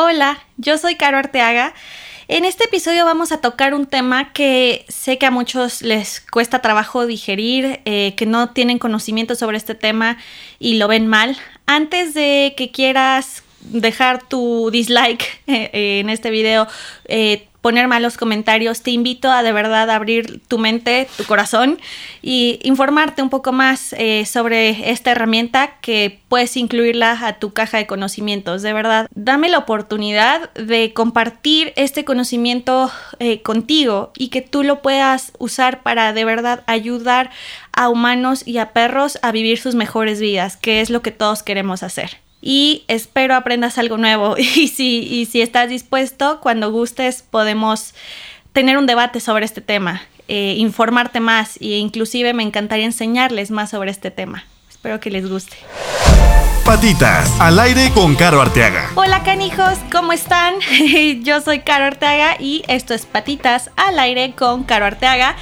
Hola, yo soy Caro Arteaga. En este episodio vamos a tocar un tema que sé que a muchos les cuesta trabajo digerir, eh, que no tienen conocimiento sobre este tema y lo ven mal. Antes de que quieras dejar tu dislike eh, en este video, eh, poner malos comentarios, te invito a de verdad abrir tu mente, tu corazón y informarte un poco más eh, sobre esta herramienta que puedes incluirla a tu caja de conocimientos. De verdad, dame la oportunidad de compartir este conocimiento eh, contigo y que tú lo puedas usar para de verdad ayudar a humanos y a perros a vivir sus mejores vidas, que es lo que todos queremos hacer y espero aprendas algo nuevo. Y si, y si estás dispuesto, cuando gustes podemos tener un debate sobre este tema, eh, informarte más e inclusive me encantaría enseñarles más sobre este tema. Espero que les guste. Patitas, al aire con Caro Arteaga. Hola canijos, ¿cómo están? Yo soy Caro Arteaga y esto es Patitas al aire con Caro Arteaga.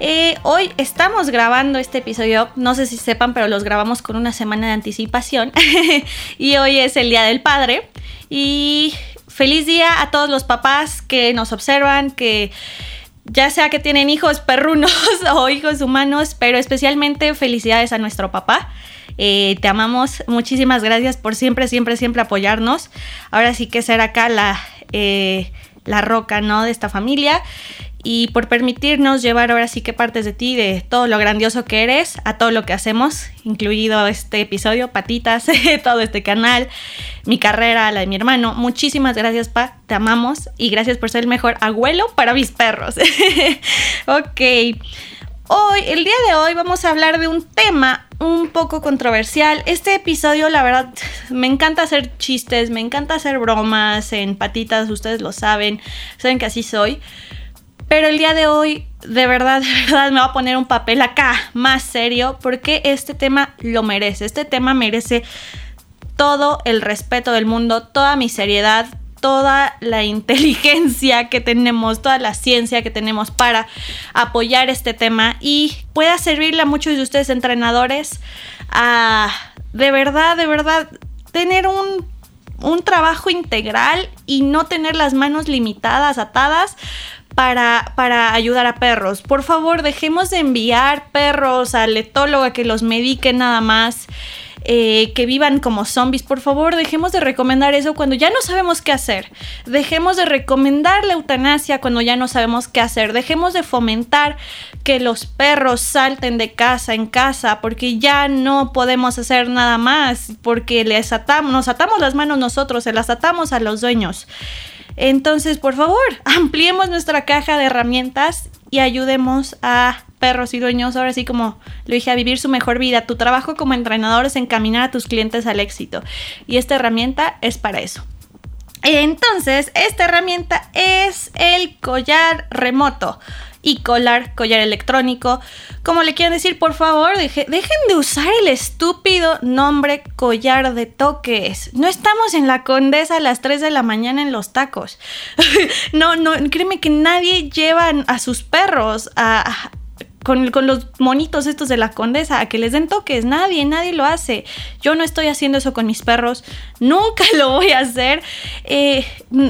Eh, hoy estamos grabando este episodio, no sé si sepan, pero los grabamos con una semana de anticipación. y hoy es el Día del Padre. Y feliz día a todos los papás que nos observan, que ya sea que tienen hijos perrunos o hijos humanos, pero especialmente felicidades a nuestro papá. Eh, te amamos, muchísimas gracias por siempre, siempre, siempre apoyarnos. Ahora sí que ser acá la, eh, la roca, ¿no? De esta familia y por permitirnos llevar ahora sí que partes de ti, de todo lo grandioso que eres, a todo lo que hacemos, incluido este episodio, patitas, todo este canal, mi carrera, la de mi hermano. Muchísimas gracias, Pa, te amamos y gracias por ser el mejor abuelo para mis perros. ok. Hoy, el día de hoy, vamos a hablar de un tema un poco controversial. Este episodio, la verdad, me encanta hacer chistes, me encanta hacer bromas en patitas, ustedes lo saben, saben que así soy. Pero el día de hoy, de verdad, de verdad, me voy a poner un papel acá más serio porque este tema lo merece. Este tema merece todo el respeto del mundo, toda mi seriedad, toda la inteligencia que tenemos, toda la ciencia que tenemos para apoyar este tema y pueda servirle a muchos de ustedes entrenadores a de verdad, de verdad tener un, un trabajo integral y no tener las manos limitadas, atadas para, ayudar a perros. Por favor, dejemos de enviar perros al etólogo a que los medique nada más. Eh, que vivan como zombies, por favor, dejemos de recomendar eso cuando ya no sabemos qué hacer. Dejemos de recomendar la eutanasia cuando ya no sabemos qué hacer. Dejemos de fomentar que los perros salten de casa en casa porque ya no podemos hacer nada más, porque les atamos, nos atamos las manos nosotros, se las atamos a los dueños. Entonces, por favor, ampliemos nuestra caja de herramientas y ayudemos a perros y dueños, ahora sí como lo dije, a vivir su mejor vida. Tu trabajo como entrenador es encaminar a tus clientes al éxito y esta herramienta es para eso. Entonces, esta herramienta es el collar remoto y collar, collar electrónico. Como le quieren decir, por favor, dejen de usar el estúpido nombre collar de toques. No estamos en la condesa a las 3 de la mañana en los tacos. no, no, créeme que nadie lleva a sus perros a, con, los monitos estos de la condesa, a que les den toques. Nadie, nadie lo hace. Yo no estoy haciendo eso con mis perros. Nunca lo voy a hacer. Eh,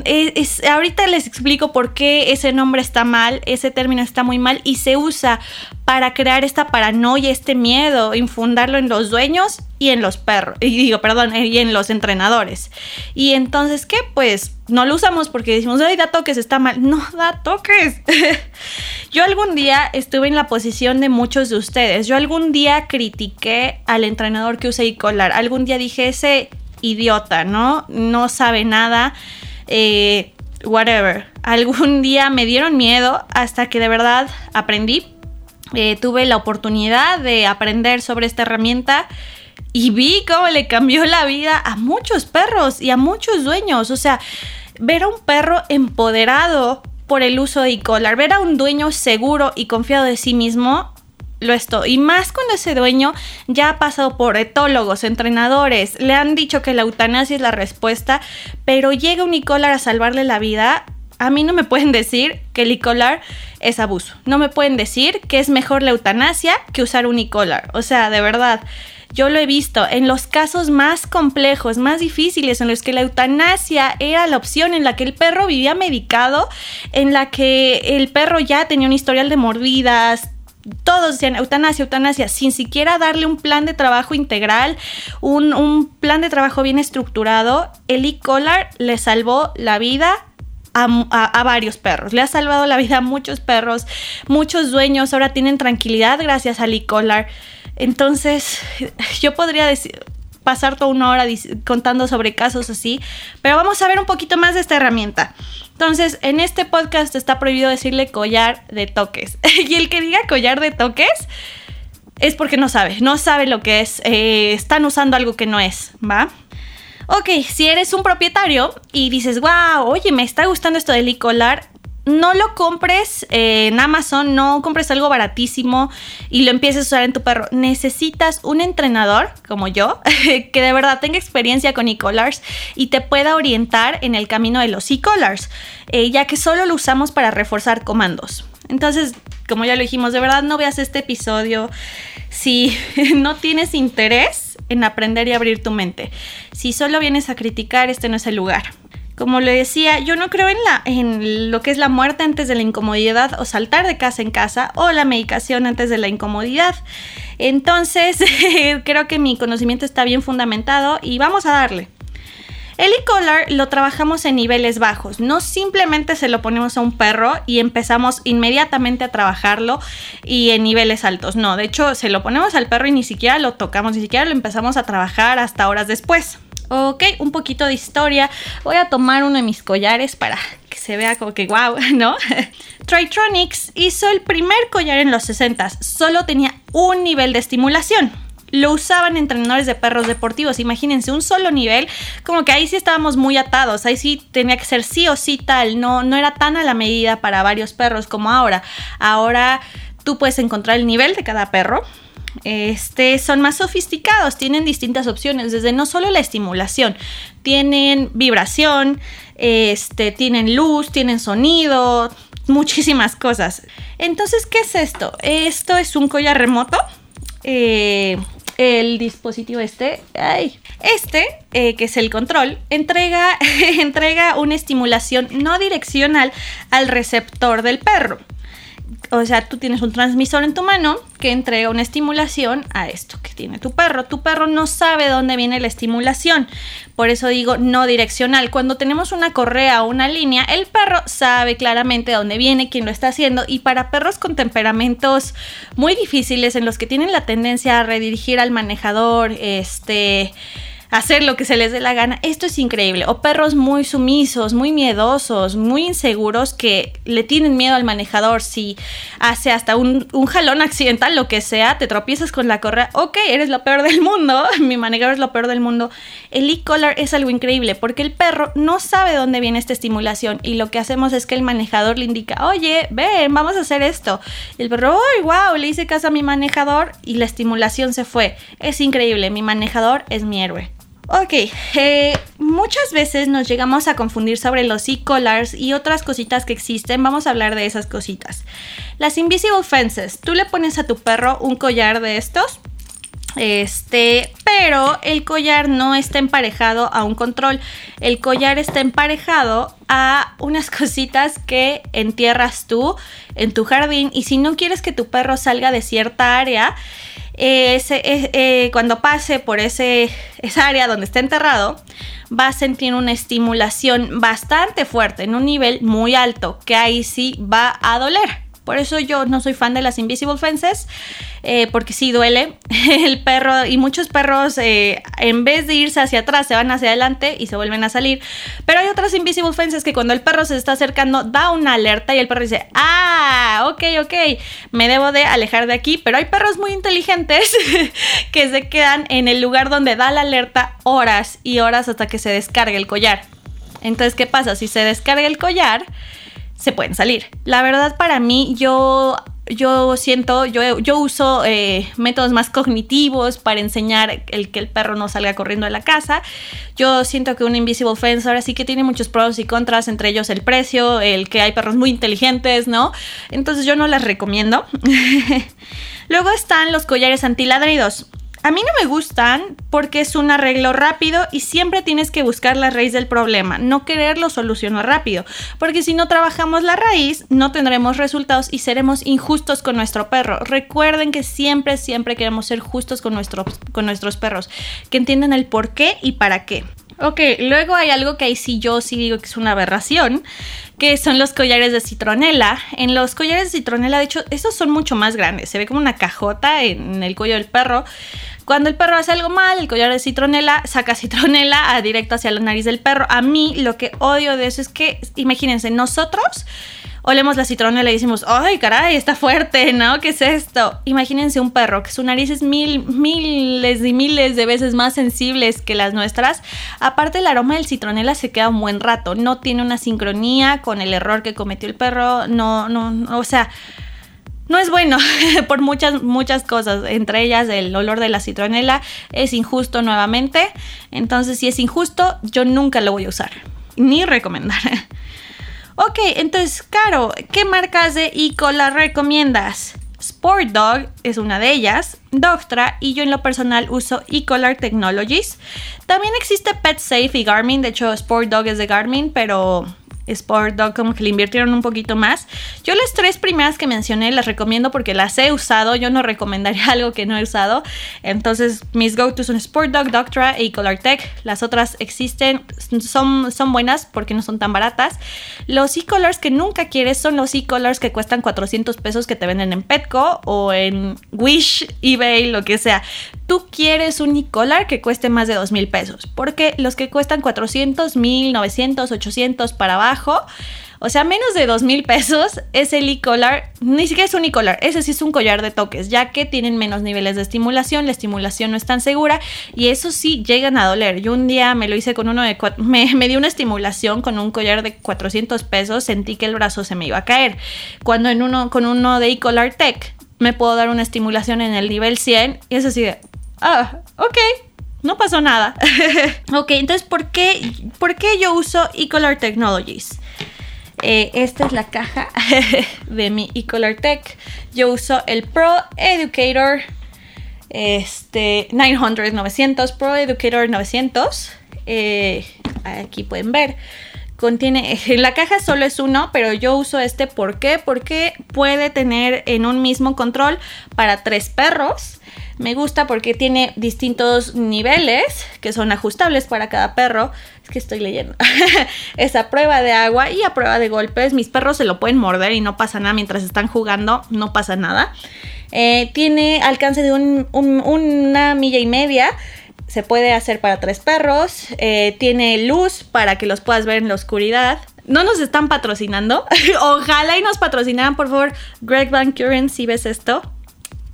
es, ahorita les explico por qué ese nombre está mal, ese término está muy mal y se usa para crear esta paranoia, este miedo, infundarlo en los dueños y en los perros, y digo, perdón, y en los entrenadores. Y entonces, ¿qué? Pues no lo usamos porque decimos, ay, da toques, está mal. No da toques. Yo algún día estuve en la posición de muchos de ustedes. Yo algún día critiqué al entrenador que usa e-collar. Algún día dije, ese idiota, ¿no? No sabe nada. Eh, whatever. Algún día me dieron miedo hasta que de verdad aprendí. Eh, tuve la oportunidad de aprender sobre esta herramienta y vi cómo le cambió la vida a muchos perros y a muchos dueños. O sea, ver a un perro empoderado por el uso de e-collar, ver a un dueño seguro y confiado de sí mismo, lo estoy. Y más cuando ese dueño ya ha pasado por etólogos, entrenadores, le han dicho que la eutanasia es la respuesta, pero llega un e-collar a salvarle la vida. A mí no me pueden decir que el e-collar es abuso. No me pueden decir que es mejor la eutanasia que usar un e-collar. O sea, de verdad. Yo lo he visto en los casos más complejos, más difíciles, en los que la eutanasia era la opción, en la que el perro vivía medicado, en la que el perro ya tenía un historial de mordidas, todos decían eutanasia, eutanasia, sin siquiera darle un plan de trabajo integral, un, plan de trabajo bien estructurado. El E-Collar le salvó la vida a, varios perros. Le ha salvado la vida a muchos perros. Muchos dueños ahora tienen tranquilidad gracias al e-collar. Entonces, yo podría pasar toda una hora contando sobre casos así, pero vamos a ver un poquito más de esta herramienta. Entonces, en este podcast está prohibido decirle collar de toques. y el que diga collar de toques es porque no sabe, no sabe lo que es. Eh, están usando algo que no es, ¿va? Ok, si eres un propietario y dices, wow, oye, me está gustando esto del e-collar, no lo compres en Amazon, no compres algo baratísimo y lo empieces a usar en tu perro. Necesitas un entrenador como yo que de verdad tenga experiencia con e-collars y te pueda orientar en el camino de los e-collars, eh, ya que solo lo usamos para reforzar comandos. Entonces, como ya lo dijimos, de verdad no veas este episodio si no tienes interés en aprender y abrir tu mente. Si solo vienes a criticar, este no es el lugar. Como le decía, yo no creo en, la, en lo que es la muerte antes de la incomodidad o saltar de casa en casa o la medicación antes de la incomodidad. Entonces, creo que mi conocimiento está bien fundamentado y vamos a darle. El e-collar lo trabajamos en niveles bajos, no simplemente se lo ponemos a un perro y empezamos inmediatamente a trabajarlo y en niveles altos, no, de hecho se lo ponemos al perro y ni siquiera lo tocamos, ni siquiera lo empezamos a trabajar hasta horas después. Ok, un poquito de historia. Voy a tomar uno de mis collares para que se vea como que wow, ¿no? Tritronics hizo el primer collar en los 60. Solo tenía un nivel de estimulación. Lo usaban entrenadores de perros deportivos. Imagínense, un solo nivel. Como que ahí sí estábamos muy atados. Ahí sí tenía que ser sí o sí tal. No, no era tan a la medida para varios perros como ahora. Ahora tú puedes encontrar el nivel de cada perro este, son más sofisticados, tienen distintas opciones, desde no solo la estimulación, tienen vibración, este, tienen luz, tienen sonido, muchísimas cosas. Entonces, ¿qué es esto? Esto es un collar remoto. Eh, el dispositivo este, este, eh, que es el control, entrega, entrega una estimulación no direccional al receptor del perro o sea, tú tienes un transmisor en tu mano que entrega una estimulación a esto que tiene tu perro. Tu perro no sabe dónde viene la estimulación, por eso digo no direccional. Cuando tenemos una correa o una línea, el perro sabe claramente dónde viene, quién lo está haciendo y para perros con temperamentos muy difíciles en los que tienen la tendencia a redirigir al manejador, este hacer lo que se les dé la gana. Esto es increíble. O perros muy sumisos, muy miedosos, muy inseguros que le tienen miedo al manejador. Si hace hasta un, jalón accidental, lo que sea, te tropiezas con la correa. Ok, eres lo peor del mundo. Mi manejador es lo peor del mundo. El e-collar es algo increíble porque el perro no sabe dónde viene esta estimulación y lo que hacemos es que el manejador le indica, oye, ven, vamos a hacer esto. Y el perro, ¡ay, wow! Le hice caso a mi manejador y la estimulación se fue. Es increíble, mi manejador es mi héroe. Ok, eh, muchas veces nos llegamos a confundir sobre los e-collars y otras cositas que existen. Vamos a hablar de esas cositas. Las invisible fences. Tú le pones a tu perro un collar de estos. Este, pero el collar no está emparejado a un control. El collar está emparejado a unas cositas que entierras tú en tu jardín. Y si no quieres que tu perro salga de cierta área, ese, eh, cuando pase por ese, esa área donde está enterrado, va a sentir una estimulación bastante fuerte, en un nivel muy alto, que ahí sí va a doler. Por eso yo no soy fan de las invisible fences, eh, porque sí duele. El perro y muchos perros, eh, en vez de irse hacia atrás, se van hacia adelante y se vuelven a salir. Pero hay otras invisible fences que cuando el perro se está acercando, da una alerta y el perro dice, ah, ok, ok, me debo de alejar de aquí. Pero hay perros muy inteligentes que se quedan en el lugar donde da la alerta horas y horas hasta que se descargue el collar. Entonces, ¿qué pasa? Si se descarga el collar, se pueden salir. La verdad para mí yo yo siento, yo, yo uso eh, métodos más cognitivos para enseñar el que el perro no salga corriendo de la casa. Yo siento que un invisible fence ahora sí que tiene muchos pros y contras, entre ellos el precio, el que hay perros muy inteligentes, ¿no? Entonces yo no las recomiendo. Luego están los collares antiladridos. A mí no me gustan porque es un arreglo rápido y siempre tienes que buscar la raíz del problema, no quererlo solucionar rápido, porque si no trabajamos la raíz no tendremos resultados y seremos injustos con nuestro perro. Recuerden que siempre, siempre queremos ser justos con nuestros, con nuestros perros, que entiendan el por qué y para qué. Ok, luego hay algo que ahí sí yo sí digo que es una aberración, que son los collares de citronela. En los collares de citronela, de hecho, estos son mucho más grandes. Se ve como una cajota en el cuello del perro. Cuando el perro hace algo mal, el collar de citronela saca citronela a directo hacia la nariz del perro. A mí lo que odio de eso es que, imagínense, nosotros olemos la citronela y decimos, ay, caray, está fuerte, ¿no? ¿Qué es esto? Imagínense un perro que su nariz es mil, miles y miles de veces más sensibles que las nuestras. Aparte, el aroma del citronela se queda un buen rato, no tiene una sincronía con el error que cometió el perro, no, no, no o sea no es bueno por muchas, muchas cosas, entre ellas el olor de la citronela es injusto nuevamente, entonces si es injusto yo nunca lo voy a usar, ni recomendar. Ok, entonces, Caro, ¿qué marcas de e-collar recomiendas? Sport Dog es una de ellas, Doctra y yo en lo personal uso e-collar Technologies. También existe Pet Safe y Garmin, de hecho Sport Dog es de Garmin, pero Sport Dog como que le invirtieron un poquito más. Yo las tres primeras que mencioné las recomiendo porque las he usado. Yo no recomendaría algo que no he usado. Entonces mis go-to son Sport Dog, Doctra y Color Tech. Las otras existen, son, son buenas porque no son tan baratas. Los e-colors que nunca quieres son los e-colors que cuestan 400 pesos que te venden en Petco o en Wish, eBay, lo que sea. Tú quieres un e-collar que cueste más de 2 mil pesos porque los que cuestan 400, 1000, 900, 800 para abajo o sea, menos de dos mil pesos es el e-collar. Ni siquiera es un e-collar, ese sí es un collar de toques, ya que tienen menos niveles de estimulación, la estimulación no es tan segura y eso sí llegan a doler. Yo un día me lo hice con uno de. Me, una estimulación con un collar de 400 pesos, sentí que el brazo se me iba a caer. Cuando en uno, con uno de e-collar tech me puedo dar una estimulación en el nivel 100 y es así de. Ah, ok, no pasó nada. ok, entonces, ¿por qué, ¿por qué yo uso eColor Technologies? Eh, esta es la caja de mi eColor Tech. Yo uso el Pro Educator este, 900, 900, Pro Educator 900. Eh, aquí pueden ver. Contiene, en la caja solo es uno, pero yo uso este ¿por qué? Porque puede tener en un mismo control para tres perros me gusta porque tiene distintos niveles que son ajustables para cada perro. Es que estoy leyendo. es a prueba de agua y a prueba de golpes. Mis perros se lo pueden morder y no pasa nada mientras están jugando, no pasa nada. Eh, tiene alcance de una milla y media. Se puede hacer para tres perros. Eh, tiene luz para que los puedas ver en la oscuridad. No nos están patrocinando. Ojalá y nos patrocinaran, por favor. Greg Van Kuren, si ves esto,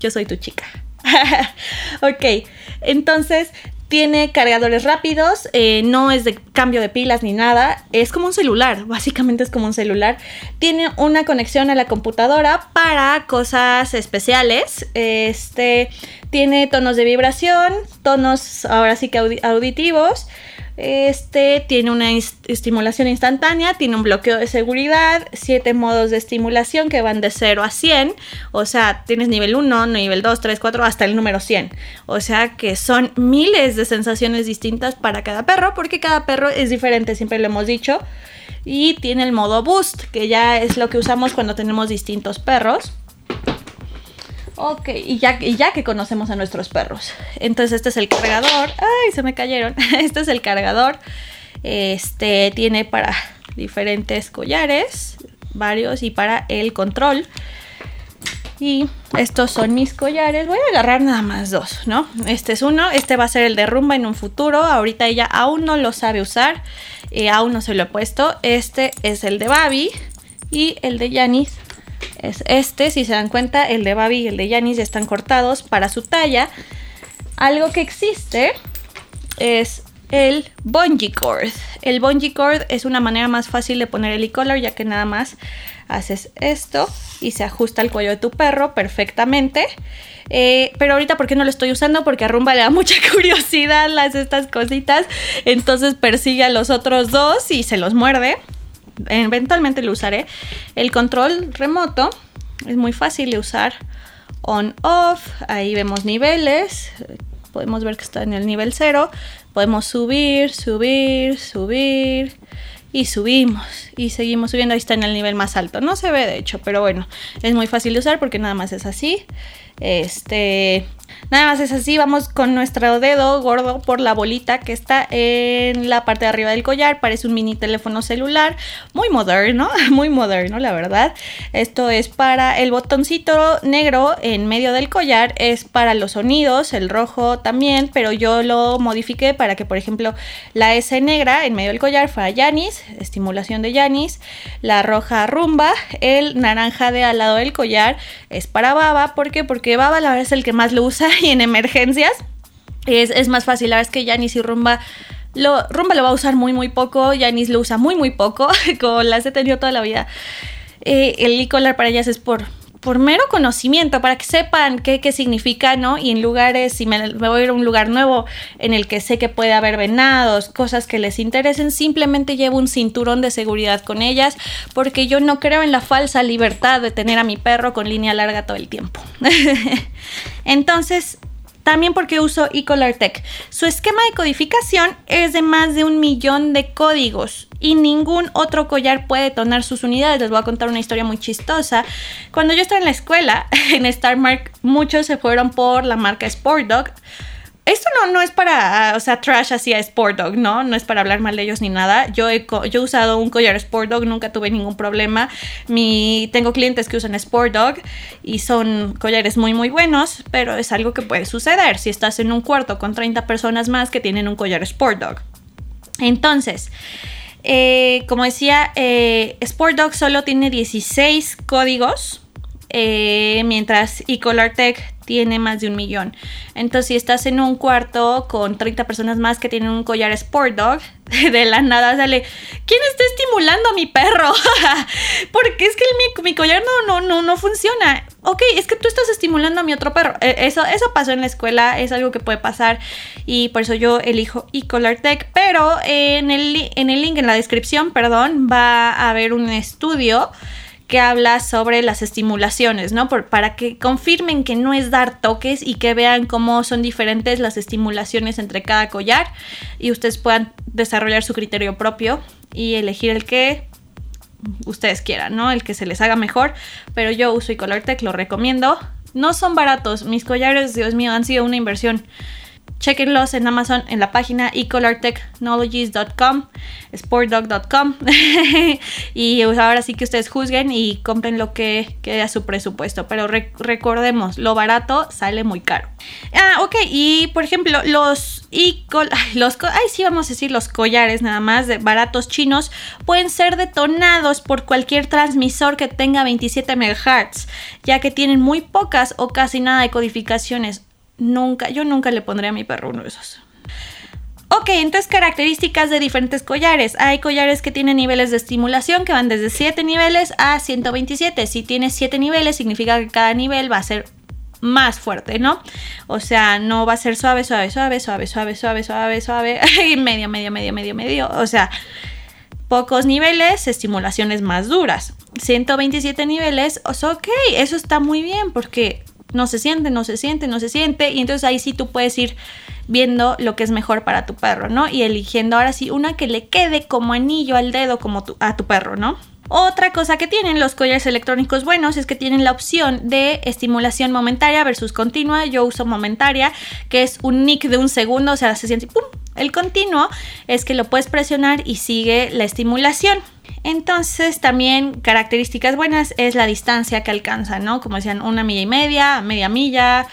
yo soy tu chica. ok, entonces tiene cargadores rápidos, eh, no es de cambio de pilas ni nada, es como un celular, básicamente es como un celular. Tiene una conexión a la computadora para cosas especiales. Este tiene tonos de vibración, tonos ahora sí que auditivos. Este tiene una estimulación instantánea, tiene un bloqueo de seguridad, 7 modos de estimulación que van de 0 a 100, o sea, tienes nivel 1, nivel 2, 3, 4, hasta el número 100. O sea que son miles de sensaciones distintas para cada perro, porque cada perro es diferente, siempre lo hemos dicho. Y tiene el modo boost, que ya es lo que usamos cuando tenemos distintos perros. Ok, y ya, ya que conocemos a nuestros perros. Entonces este es el cargador. Ay, se me cayeron. Este es el cargador. Este tiene para diferentes collares, varios, y para el control. Y estos son mis collares. Voy a agarrar nada más dos, ¿no? Este es uno. Este va a ser el de rumba en un futuro. Ahorita ella aún no lo sabe usar. Eh, aún no se lo he puesto. Este es el de Babi. Y el de Yanis este. Si se dan cuenta, el de Babi y el de Yanis ya están cortados para su talla. Algo que existe es el bungee cord. El bungee cord es una manera más fácil de poner el e-collar ya que nada más haces esto y se ajusta al cuello de tu perro perfectamente. Eh, pero ahorita, ¿por qué no lo estoy usando? Porque a Rumba le da mucha curiosidad las estas cositas. Entonces persigue a los otros dos y se los muerde eventualmente lo usaré. El control remoto es muy fácil de usar. On, off, ahí vemos niveles. podemos ver que está en el nivel 0. Podemos subir, subir, subir y subimos y seguimos subiendo. Ahí está en el nivel más alto. No se ve de hecho, pero bueno, es muy fácil de usar porque nada más es así. Este, nada más es así, vamos con nuestro dedo gordo por la bolita que está en la parte de arriba del collar, parece un mini teléfono celular, muy moderno, muy moderno la verdad. Esto es para el botoncito negro en medio del collar, es para los sonidos, el rojo también, pero yo lo modifiqué para que por ejemplo la S negra en medio del collar fuera Yanis, estimulación de Yanis, la roja rumba, el naranja de al lado del collar es para Baba, ¿por qué? Porque porque Baba la verdad es el que más lo usa y en emergencias es, más fácil. La verdad es que Yanis y Rumba lo, Rumba lo va a usar muy muy poco, Yanis lo usa muy muy poco, como las he tenido toda la vida. Eh, el e-collar para ellas es por, por mero conocimiento, para que sepan qué, qué significa, ¿no? Y en lugares, si me, voy a ir a un lugar nuevo en el que sé que puede haber venados, cosas que les interesen, simplemente llevo un cinturón de seguridad con ellas, porque yo no creo en la falsa libertad de tener a mi perro con línea larga todo el tiempo. Entonces, también porque uso eColor Tech. Su esquema de codificación es de más de un millón de códigos y ningún otro collar puede tonar sus unidades. Les voy a contar una historia muy chistosa. Cuando yo estaba en la escuela, en Star Mark, muchos se fueron por la marca Sport Dog esto no, no es para, o sea, trash hacia Sport Dog, ¿no? No es para hablar mal de ellos ni nada. Yo he, yo he usado un collar Sport Dog, nunca tuve ningún problema. Mi, tengo clientes que usan Sport Dog y son collares muy, muy buenos, pero es algo que puede suceder si estás en un cuarto con 30 personas más que tienen un collar Sport Dog. Entonces, eh, como decía, eh, Sport Dog solo tiene 16 códigos. Eh, mientras eColor Tech tiene más de un millón. Entonces, si estás en un cuarto con 30 personas más que tienen un collar Sport Dog, de la nada sale, ¿quién está estimulando a mi perro? Porque es que mi, collar no, no, no, no funciona. Ok, es que tú estás estimulando a mi otro perro. E, eso, eso pasó en la escuela, es algo que puede pasar y por eso yo elijo eCollar Tech. Pero en el, en el link, en la descripción, perdón, va a haber un estudio que habla sobre las estimulaciones, ¿no? para que confirmen que no es dar toques y que vean cómo son diferentes las estimulaciones entre cada collar y ustedes puedan desarrollar su criterio propio y elegir el que ustedes quieran, ¿no? El que se les haga mejor, pero yo uso y Tech, lo recomiendo. No son baratos, mis collares, Dios mío, han sido una inversión Chequenlos en Amazon en la página ecolortechnologies.com, sportdog.com. y ahora sí que ustedes juzguen y compren lo que quede a su presupuesto. Pero recordemos, lo barato sale muy caro. Ah, ok. Y por ejemplo, los ecol los ay, sí, vamos a decir los collares nada más de baratos chinos pueden ser detonados por cualquier transmisor que tenga 27 MHz, ya que tienen muy pocas o casi nada de codificaciones Nunca, yo nunca le pondré a mi perro uno de esos. Ok, entonces características de diferentes collares. Hay collares que tienen niveles de estimulación que van desde 7 niveles a 127. Si tienes 7 niveles, significa que cada nivel va a ser más fuerte, ¿no? O sea, no va a ser suave, suave, suave, suave, suave, suave, suave, suave, medio, medio, medio, medio, medio. O sea, pocos niveles, estimulaciones más duras. 127 niveles, o sea, ok, eso está muy bien porque no se siente, no se siente, no se siente. Y entonces ahí sí tú puedes ir viendo lo que es mejor para tu perro, ¿no? Y eligiendo ahora sí una que le quede como anillo al dedo como a tu perro, ¿no? Otra cosa que tienen los collares electrónicos buenos es que tienen la opción de estimulación momentaria versus continua. Yo uso momentaria, que es un nick de un segundo, o sea, se siente ¡pum! El continuo es que lo puedes presionar y sigue la estimulación. Entonces también características buenas es la distancia que alcanza, ¿no? Como decían, una milla y media, media milla,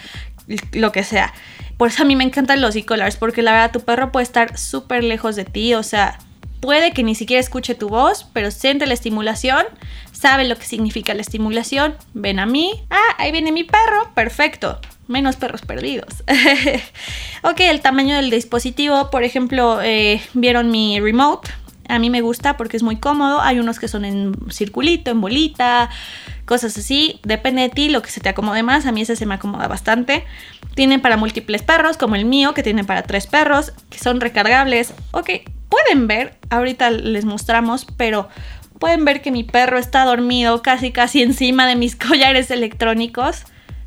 lo que sea. Por eso a mí me encantan los e-collars, porque la verdad tu perro puede estar súper lejos de ti, o sea, puede que ni siquiera escuche tu voz, pero siente la estimulación, sabe lo que significa la estimulación, ven a mí, ah, ahí viene mi perro, perfecto, menos perros perdidos. ok, el tamaño del dispositivo, por ejemplo, eh, vieron mi remote, a mí me gusta porque es muy cómodo. Hay unos que son en circulito, en bolita, cosas así. Depende de ti lo que se te acomode más. A mí ese se me acomoda bastante. Tienen para múltiples perros, como el mío, que tiene para tres perros, que son recargables. Ok, pueden ver, ahorita les mostramos, pero pueden ver que mi perro está dormido casi casi encima de mis collares electrónicos.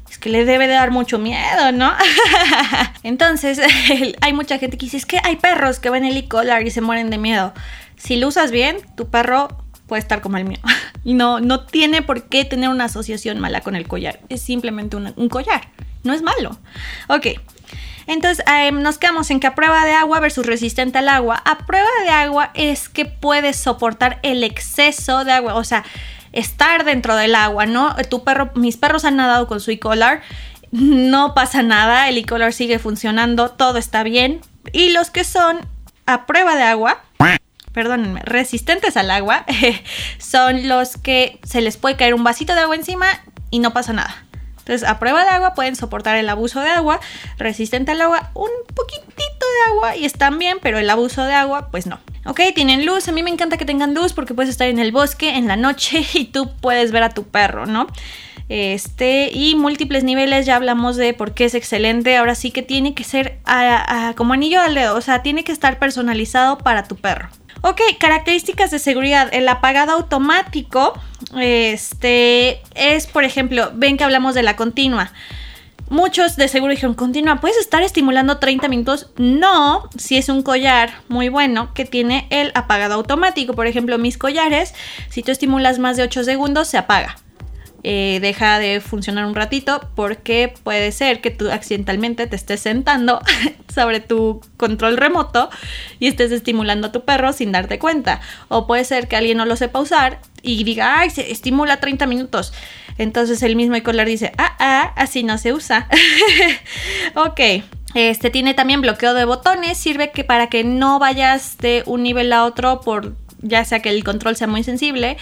Es que le debe de dar mucho miedo, ¿no? Entonces, hay mucha gente que dice, es que hay perros que ven el e-collar y se mueren de miedo. Si lo usas bien, tu perro puede estar como el mío. Y no, no tiene por qué tener una asociación mala con el collar. Es simplemente un, collar. No es malo. Ok. Entonces em, nos quedamos en que a prueba de agua versus resistente al agua. A prueba de agua es que puedes soportar el exceso de agua. O sea, estar dentro del agua, ¿no? Tu perro, mis perros han nadado con su e-collar. No pasa nada. El e-collar sigue funcionando. Todo está bien. Y los que son a prueba de agua perdónenme, resistentes al agua, son los que se les puede caer un vasito de agua encima y no pasa nada. Entonces, a prueba de agua pueden soportar el abuso de agua, resistente al agua, un poquitito de agua y están bien, pero el abuso de agua, pues no. Ok, tienen luz, a mí me encanta que tengan luz porque puedes estar en el bosque en la noche y tú puedes ver a tu perro, ¿no? Este, y múltiples niveles, ya hablamos de por qué es excelente. Ahora sí que tiene que ser como anillo al dedo, o sea, tiene que estar personalizado para tu perro. Ok, características de seguridad. El apagado automático este, es, por ejemplo, ven que hablamos de la continua. Muchos de seguro dijeron, continua, ¿puedes estar estimulando 30 minutos? No, si es un collar muy bueno que tiene el apagado automático. Por ejemplo, mis collares, si tú estimulas más de 8 segundos, se apaga. Eh, deja de funcionar un ratito porque puede ser que tú accidentalmente te estés sentando sobre tu control remoto y estés estimulando a tu perro sin darte cuenta. O puede ser que alguien no lo sepa usar y diga, ay, se estimula 30 minutos. Entonces el mismo collar dice, ah, ah, así no se usa. ok. Este tiene también bloqueo de botones, sirve que para que no vayas de un nivel a otro por ya sea que el control sea muy sensible,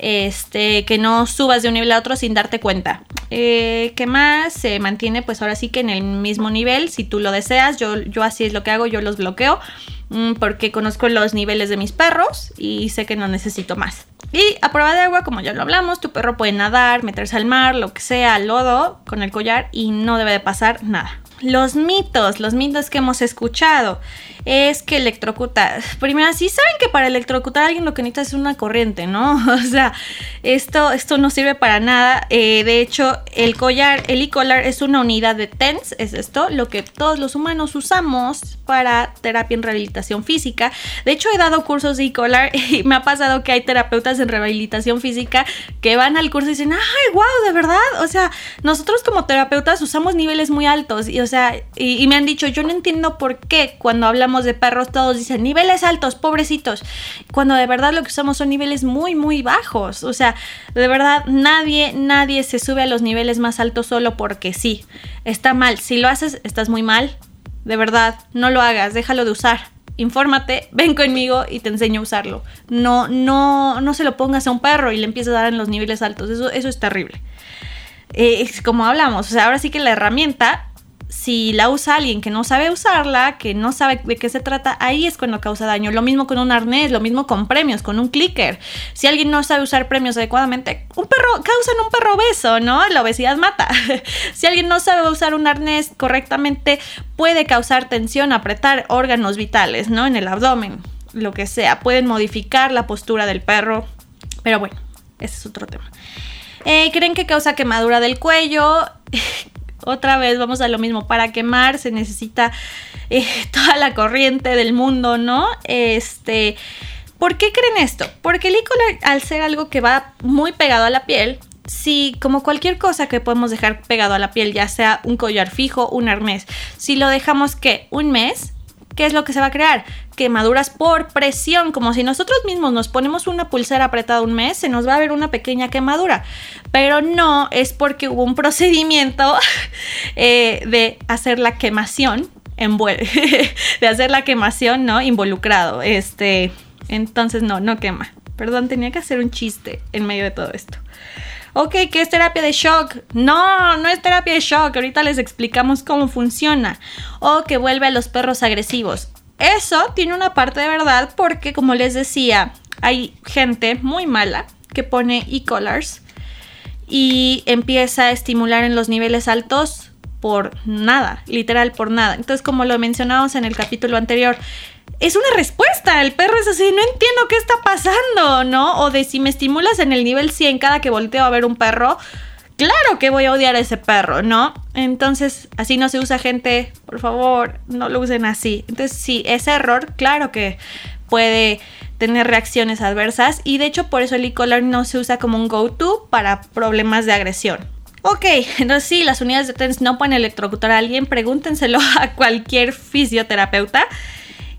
este, que no subas de un nivel a otro sin darte cuenta. Eh, ¿Qué más? Se mantiene pues ahora sí que en el mismo nivel, si tú lo deseas, yo, yo así es lo que hago, yo los bloqueo porque conozco los niveles de mis perros y sé que no necesito más. Y a prueba de agua, como ya lo hablamos, tu perro puede nadar, meterse al mar, lo que sea, lodo con el collar y no debe de pasar nada. Los mitos, los mitos que hemos escuchado es que electrocuta. Primero, sí saben que para electrocutar a alguien lo que necesita es una corriente, ¿no? O sea, esto, esto no sirve para nada. Eh, de hecho, el collar, el e-collar es una unidad de TENS, es esto, lo que todos los humanos usamos para terapia en rehabilitación física. De hecho, he dado cursos de e-collar y me ha pasado que hay terapeutas en rehabilitación física que van al curso y dicen, ay, wow, de verdad. O sea, nosotros como terapeutas usamos niveles muy altos y, o sea, y me han dicho, yo no entiendo por qué cuando hablamos de perros, todos dicen niveles altos, pobrecitos, cuando de verdad lo que usamos son niveles muy, muy bajos. O sea, de verdad nadie, nadie se sube a los niveles más altos solo porque sí. Está mal. Si lo haces, estás muy mal. De verdad, no lo hagas, déjalo de usar. Infórmate, ven conmigo y te enseño a usarlo. No, no, no se lo pongas a un perro y le empieces a dar en los niveles altos. Eso, eso es terrible. Eh, es como hablamos, o sea, ahora sí que la herramienta si la usa alguien que no sabe usarla, que no sabe de qué se trata, ahí es cuando causa daño. Lo mismo con un arnés, lo mismo con premios, con un clicker. Si alguien no sabe usar premios adecuadamente, un perro, causan un perro obeso, ¿no? La obesidad mata. si alguien no sabe usar un arnés correctamente, puede causar tensión, apretar órganos vitales, ¿no? En el abdomen, lo que sea. Pueden modificar la postura del perro. Pero bueno, ese es otro tema. Eh, ¿Creen que causa quemadura del cuello? otra vez vamos a lo mismo, para quemar se necesita eh, toda la corriente del mundo, ¿no? Este, ¿por qué creen esto? Porque el e al ser algo que va muy pegado a la piel, si como cualquier cosa que podemos dejar pegado a la piel, ya sea un collar fijo, un arnés, si lo dejamos que un mes, ¿qué es lo que se va a crear? Quemaduras por presión, como si nosotros mismos nos ponemos una pulsera apretada un mes, se nos va a ver una pequeña quemadura. Pero no es porque hubo un procedimiento eh, de hacer la quemación, de hacer la quemación, ¿no? Involucrado. Este, entonces no, no quema. Perdón, tenía que hacer un chiste en medio de todo esto. Ok, ¿qué es terapia de shock? No, no es terapia de shock. Ahorita les explicamos cómo funciona. O que vuelve a los perros agresivos. Eso tiene una parte de verdad porque, como les decía, hay gente muy mala que pone e-collars y empieza a estimular en los niveles altos por nada, literal por nada. Entonces, como lo mencionamos en el capítulo anterior, es una respuesta. El perro es así, no entiendo qué está pasando, ¿no? O de si me estimulas en el nivel 100 cada que volteo a ver un perro, claro que voy a odiar a ese perro, ¿no? Entonces, así no se usa gente, por favor, no lo usen así. Entonces, sí, ese error, claro que puede tener reacciones adversas y de hecho por eso el e-collar no se usa como un go-to para problemas de agresión. Ok, entonces sí, las unidades de TENS no pueden electrocutar a alguien, pregúntenselo a cualquier fisioterapeuta.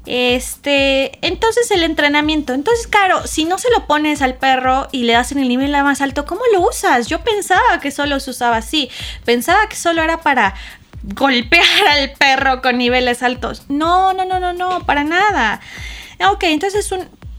Este, entonces el entrenamiento. Entonces, claro, si no se lo pones al perro y le das en el nivel más alto, ¿cómo lo usas? Yo pensaba que solo se usaba así. Pensaba que solo era para golpear al perro con niveles altos. No, no, no, no, no, para nada. Ok, entonces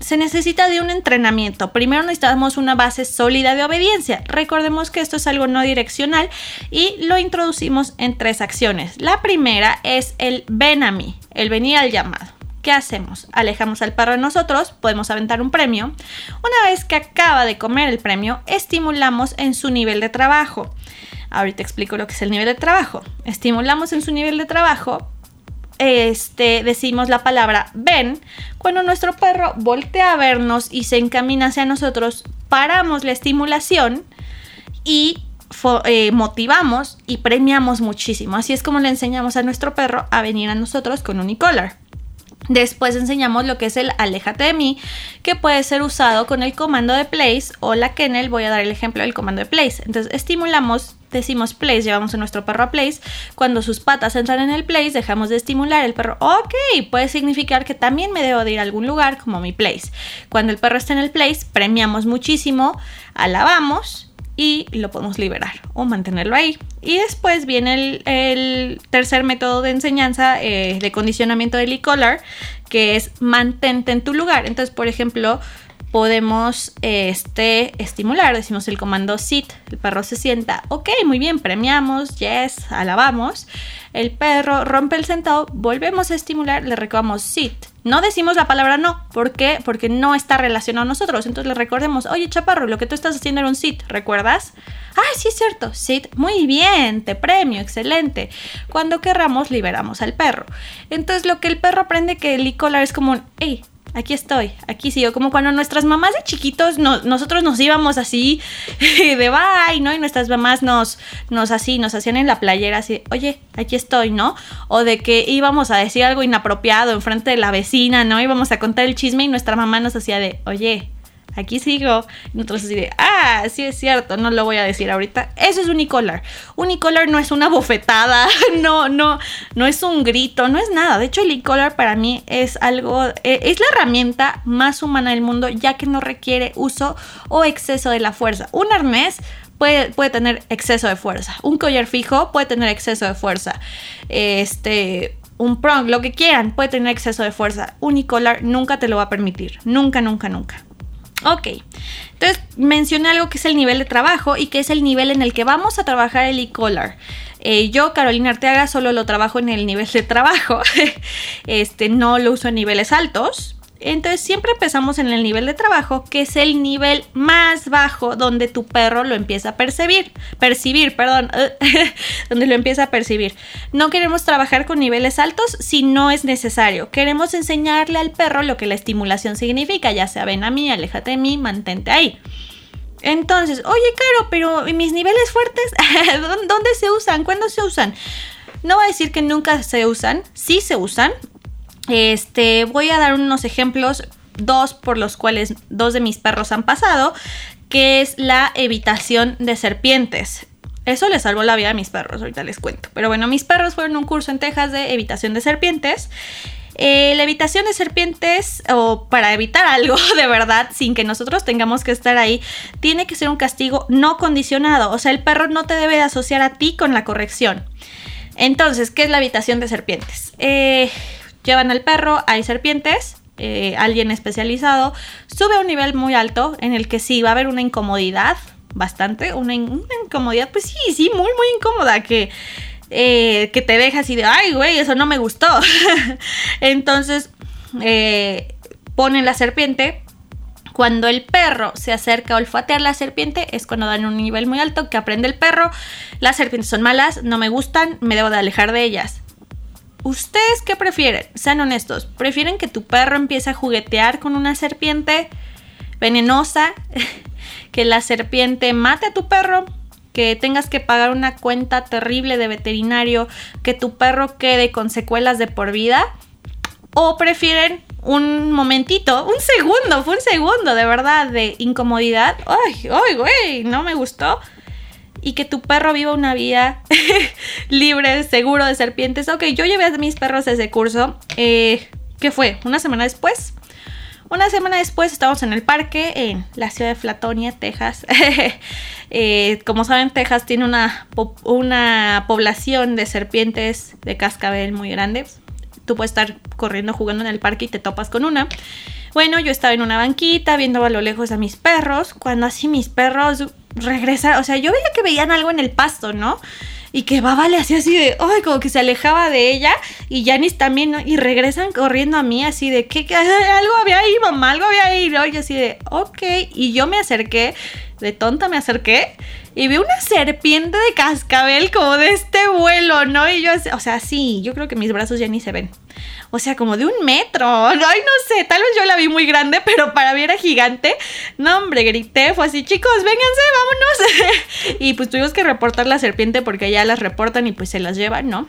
se necesita de un entrenamiento. Primero necesitamos una base sólida de obediencia. Recordemos que esto es algo no direccional y lo introducimos en tres acciones. La primera es el ven a mí, el venir al llamado. ¿Qué hacemos? Alejamos al perro de nosotros, podemos aventar un premio. Una vez que acaba de comer el premio, estimulamos en su nivel de trabajo. Ahorita explico lo que es el nivel de trabajo. Estimulamos en su nivel de trabajo, este, decimos la palabra ven. Cuando nuestro perro voltea a vernos y se encamina hacia nosotros, paramos la estimulación y eh, motivamos y premiamos muchísimo. Así es como le enseñamos a nuestro perro a venir a nosotros con un e-collar. Después enseñamos lo que es el aléjate de mí, que puede ser usado con el comando de place o la kennel. Voy a dar el ejemplo del comando de place. Entonces estimulamos, decimos place, llevamos a nuestro perro a place. Cuando sus patas entran en el place, dejamos de estimular el perro. Ok, puede significar que también me debo de ir a algún lugar como mi place. Cuando el perro está en el place, premiamos muchísimo, alabamos y lo podemos liberar o mantenerlo ahí. Y después viene el, tercer método de enseñanza eh, de condicionamiento del e-collar, que es mantente en tu lugar. Entonces, por ejemplo, podemos este, estimular, decimos el comando sit, el perro se sienta, ok, muy bien, premiamos, yes, alabamos, el perro rompe el sentado, volvemos a estimular, le recordamos sit. No decimos la palabra no, ¿por qué? Porque no está relacionado a nosotros, entonces le recordemos, oye chaparro, lo que tú estás haciendo era un sit, ¿recuerdas? Ah, sí es cierto, sit, muy bien, te premio, excelente. Cuando querramos, liberamos al perro. Entonces lo que el perro aprende que el e es como un, hey, aquí estoy, aquí sigo. Como cuando nuestras mamás de chiquitos, nosotros nos íbamos así de bye, ¿no? Y nuestras mamás nos, nos así, nos hacían en la playera así, oye, aquí estoy, ¿no? O de que íbamos a decir algo inapropiado enfrente de la vecina, ¿no? Íbamos a contar el chisme y nuestra mamá nos hacía de, oye, aquí sigo. Así de, ah, sí es cierto, no lo voy a decir ahorita. Eso es unicolor. Unicolor no es una bofetada, no, no, no es un grito, no es nada. De hecho, el unicolor para mí es algo, eh, es la herramienta más humana del mundo, ya que no requiere uso o exceso de la fuerza. Un arnés Puede, puede, tener exceso de fuerza. Un collar fijo puede tener exceso de fuerza. Este, un prong, lo que quieran, puede tener exceso de fuerza. Unicolor nunca te lo va a permitir. Nunca, nunca, nunca. Ok, entonces mencioné algo que es el nivel de trabajo y que es el nivel en el que vamos a trabajar el e-collar. Eh, yo, Carolina Arteaga, solo lo trabajo en el nivel de trabajo. este, no lo uso en niveles altos. Entonces siempre empezamos en el nivel de trabajo, que es el nivel más bajo donde tu perro lo empieza a percibir, percibir, perdón, donde lo empieza a percibir. No queremos trabajar con niveles altos si no es necesario. Queremos enseñarle al perro lo que la estimulación significa, ya sea ven a mí, aléjate de mí, mantente ahí. Entonces, oye, Caro, pero mis niveles fuertes, ¿dónde se usan? ¿Cuándo se usan? No voy a decir que nunca se usan, sí se usan, este, voy a dar unos ejemplos, dos por los cuales dos de mis perros han pasado, que es la evitación de serpientes. Eso le salvó la vida a mis perros, ahorita les cuento. Pero bueno, mis perros fueron a un curso en Texas de evitación de serpientes. Eh, la evitación de serpientes, o para evitar algo de verdad, sin que nosotros tengamos que estar ahí, tiene que ser un castigo no condicionado. O sea, el perro no te debe de asociar a ti con la corrección. Entonces, ¿qué es la evitación de serpientes? Eh, Llevan al perro, hay serpientes, eh, alguien especializado, sube a un nivel muy alto en el que sí va a haber una incomodidad, bastante, una, incomodidad, pues sí, sí, muy, muy incómoda, que, eh, que te deja así de, ay, güey, eso no me gustó. Entonces, eh, ponen la serpiente. Cuando el perro se acerca a olfatear la serpiente es cuando dan un nivel muy alto que aprende el perro. Las serpientes son malas, no me gustan, me debo de alejar de ellas. ¿Ustedes qué prefieren? Sean honestos. ¿Prefieren que tu perro empiece a juguetear con una serpiente venenosa? ¿Que la serpiente mate a tu perro? que tengas que pagar una cuenta terrible de veterinario, que tu perro quede con secuelas de por vida, o prefieren un momentito, un segundo, fue un segundo de verdad de incomodidad. Ay, ay, güey, no me gustó. Y que tu perro viva una vida libre, seguro de serpientes. Ok, yo llevé a mis perros ese curso. Eh, ¿Qué fue? ¿Una semana después? Una semana después estábamos en el parque en la ciudad de Flatonia, Texas. Eh, como saben, Texas tiene una, una población de serpientes de cascabel muy grande tú puedes estar corriendo jugando en el parque y te topas con una. Bueno, yo estaba en una banquita viendo a lo lejos a mis perros, cuando así mis perros regresan, o sea, yo veía que veían algo en el pasto, ¿no? Y que Baba le hacía así de, ay, como que se alejaba de ella. Y Janis también, ¿no? Y regresan corriendo a mí así de, ¿qué? algo había ahí, mamá, algo había ahí. ¿no? Y así de, ok. Y yo me acerqué, de tonta me acerqué y vi una serpiente de cascabel como de este vuelo, ¿no? Y yo, o sea, sí, yo creo que mis brazos ya ni se ven. O sea, como de un metro. Ay, no sé, tal vez yo la vi muy grande, pero para mí era gigante. No, hombre, grité, fue así, chicos, vénganse, vámonos. y pues tuvimos que reportar la serpiente porque ya las reportan y pues se las llevan, ¿no?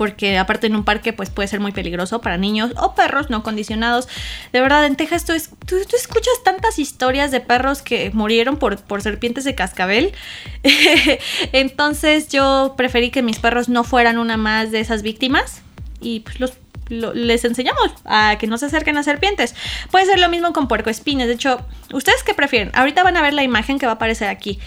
Porque aparte en un parque pues puede ser muy peligroso para niños o perros no condicionados. De verdad, en Texas tú, tú, escuchas tantas historias de perros que murieron por, por serpientes de cascabel. Entonces yo preferí que mis perros no fueran una más de esas víctimas y pues los les enseñamos a que no se acerquen a serpientes. Puede ser lo mismo con puercoespines. De hecho, ¿ustedes qué prefieren? Ahorita van a ver la imagen que va a aparecer aquí.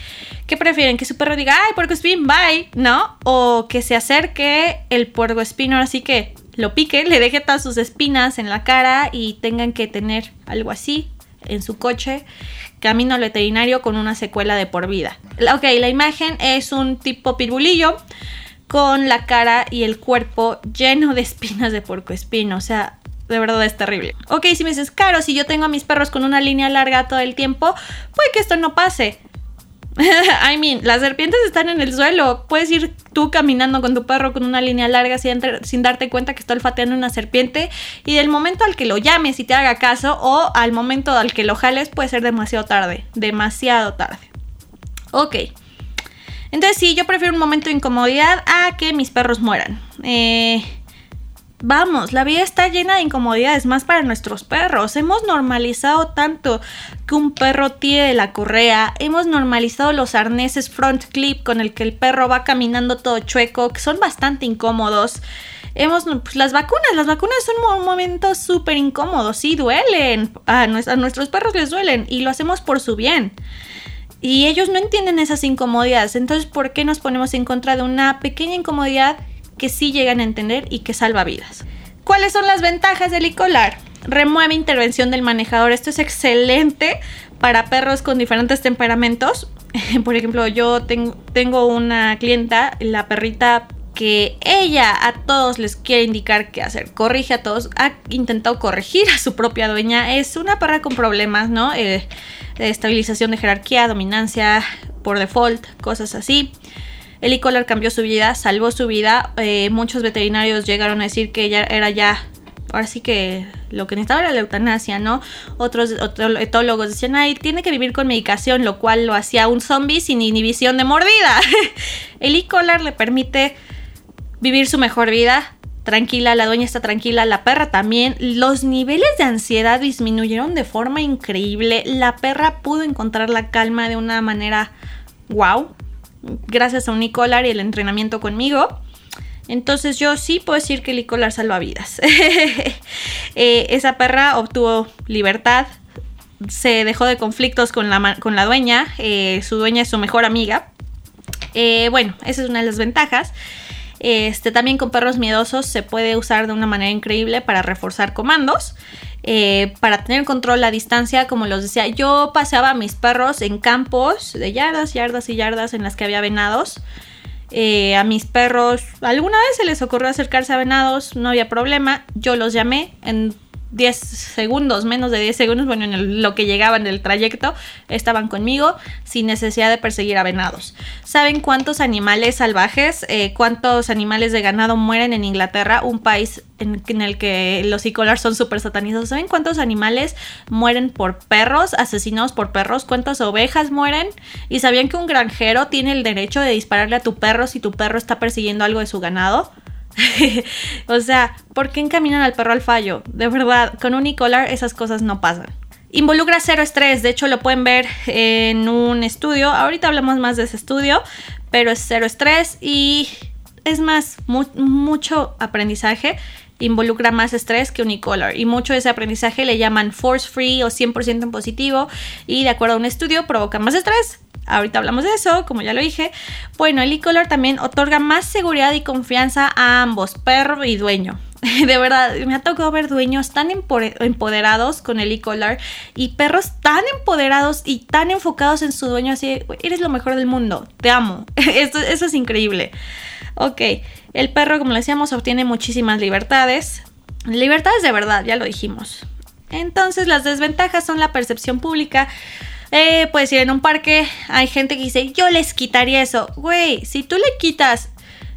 ¿Qué prefieren? Que su perro diga, ay, puercoespín, bye, ¿no? O que se acerque el puercoespino, así que lo pique, le deje todas sus espinas en la cara y tengan que tener algo así en su coche camino al veterinario con una secuela de por vida. Ok, la imagen es un tipo pitbullillo con la cara y el cuerpo lleno de espinas de espino, O sea, de verdad es terrible. Ok, si me dices, caro, si yo tengo a mis perros con una línea larga todo el tiempo, puede que esto no pase. I mean, las serpientes están en el suelo. Puedes ir tú caminando con tu perro con una línea larga sin, sin, darte cuenta que está olfateando una serpiente. Y del momento al que lo llames y te haga caso, o al momento al que lo jales, puede ser demasiado tarde. Demasiado tarde. Ok. Entonces sí, yo prefiero un momento de incomodidad a que mis perros mueran. Eh, vamos, la vida está llena de incomodidades, más para nuestros perros. Hemos normalizado tanto que un perro tire la correa, hemos normalizado los arneses front clip con el que el perro va caminando todo chueco, que son bastante incómodos. Hemos, pues, las vacunas, las vacunas son momentos súper incómodos, sí, duelen, a, a nuestros perros les duelen y lo hacemos por su bien. Y ellos no entienden esas incomodidades. Entonces, ¿por qué nos ponemos en contra de una pequeña incomodidad que sí llegan a entender y que salva vidas? ¿Cuáles son las ventajas del icolar? Remueve intervención del manejador. Esto es excelente para perros con diferentes temperamentos. Por ejemplo, yo tengo una clienta, la perrita que ella a todos les quiere indicar qué hacer. Corrige a todos. Ha intentado corregir a su propia dueña. Es una perra con problemas, ¿no? Eh, estabilización de jerarquía, dominancia por default, cosas así. El e cambió su vida, salvó su vida. Eh, muchos veterinarios llegaron a decir que ella era ya, ahora sí que lo que necesitaba era la eutanasia, ¿no? Otros, etólogos decían, ay, tiene que vivir con medicación, lo cual lo hacía un zombie sin inhibición de mordida. el e le permite vivir su mejor vida, tranquila, la dueña está tranquila, la perra también. Los niveles de ansiedad disminuyeron de forma increíble. La perra pudo encontrar la calma de una manera wow, gracias a un Nicolar y el entrenamiento conmigo. Entonces yo sí puedo decir que Nicolar salva vidas. Eh, esa perra obtuvo libertad, se dejó de conflictos con la, con la dueña, eh, su dueña es su mejor amiga. Eh, bueno, esa es una de las ventajas. Este, también con perros miedosos se puede usar de una manera increíble para reforzar comandos. Eh, para tener control a distancia, como los decía, yo paseaba a mis perros en campos de yardas, yardas y yardas en las que había venados. Eh, a mis perros, alguna vez se les ocurrió acercarse a venados, no había problema. Yo los llamé en 10 segundos, menos de 10 segundos, bueno, en lo que llegaban del trayecto, estaban conmigo sin necesidad de perseguir a venados. ¿Saben cuántos animales salvajes, eh, cuántos animales de ganado mueren en Inglaterra, un país en, el que los e son súper satanizados? ¿Saben cuántos animales mueren por perros, asesinados por perros? ¿Cuántas ovejas mueren? ¿Y sabían que un granjero tiene el derecho de dispararle a tu perro si tu perro está persiguiendo algo de su ganado? o sea, ¿por qué encaminan al perro al fallo? De verdad, con un e-collar esas cosas no pasan. Involucra cero estrés, de hecho lo pueden ver en un estudio, ahorita hablamos más de ese estudio, pero es cero estrés y es más, mucho aprendizaje involucra más estrés que un e-collar y mucho de ese aprendizaje le llaman force free o 100% en positivo y de acuerdo a un estudio provoca más estrés ahorita hablamos de eso, como ya lo dije. Bueno, el e-collar también otorga más seguridad y confianza a ambos, perro y dueño. De verdad, me ha tocado ver dueños tan empoderados con el e-collar y perros tan empoderados y tan enfocados en su dueño, así, eres lo mejor del mundo, te amo. Esto, eso es increíble. Ok, el perro, como le decíamos, obtiene muchísimas libertades. Libertades de verdad, ya lo dijimos. Entonces, las desventajas son la percepción pública eh, pues ir en un parque hay gente que dice, yo les quitaría eso. Güey, si tú le quitas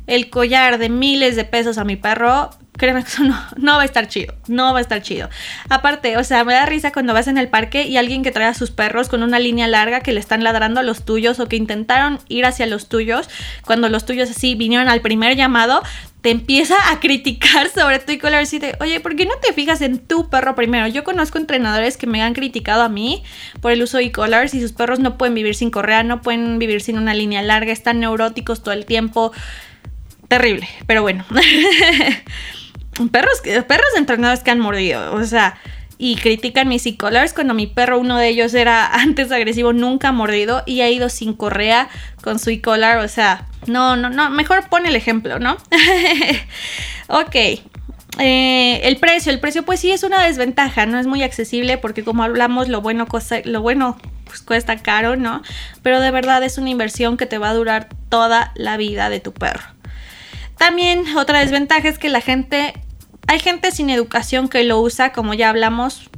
el collar de miles de pesos a mi perro, créeme que eso no, no, va a estar chido, no va a estar chido. Aparte, o sea, me da risa cuando vas en el parque y alguien que trae a sus perros con una línea larga que le están ladrando a los tuyos o que intentaron ir hacia los tuyos, cuando los tuyos así vinieron al primer llamado, te empieza a criticar sobre tu e-collar y te, oye, ¿por qué no te fijas en tu perro primero? Yo conozco entrenadores que me han criticado a mí por el uso de e-collars y sus perros no pueden vivir sin correa, no pueden vivir sin una línea larga, están neuróticos todo el tiempo. Terrible, pero bueno. perros, perros entrenadores que han mordido, o sea, y critican mis e-collars cuando mi perro, uno de ellos era antes agresivo, nunca mordido y ha ido sin correa con su e-collar, o sea, no, no, no, mejor pon el ejemplo, ¿no? ok. Eh, el precio, el precio pues sí es una desventaja, no es muy accesible porque como hablamos lo bueno, cosa, lo bueno pues cuesta caro, ¿no? Pero de verdad es una inversión que te va a durar toda la vida de tu perro. También otra desventaja es que la gente, hay gente sin educación que lo usa, como ya hablamos,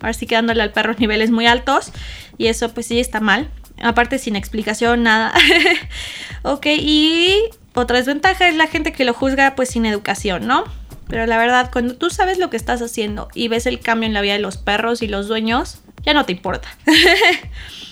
ahora sí quedándole al perro niveles muy altos y eso pues sí está mal aparte sin explicación, nada. ok, y otra desventaja es la gente que lo juzga pues sin educación, ¿no? Pero la verdad, cuando tú sabes lo que estás haciendo y ves el cambio en la vida de los perros y los dueños, ya no te importa.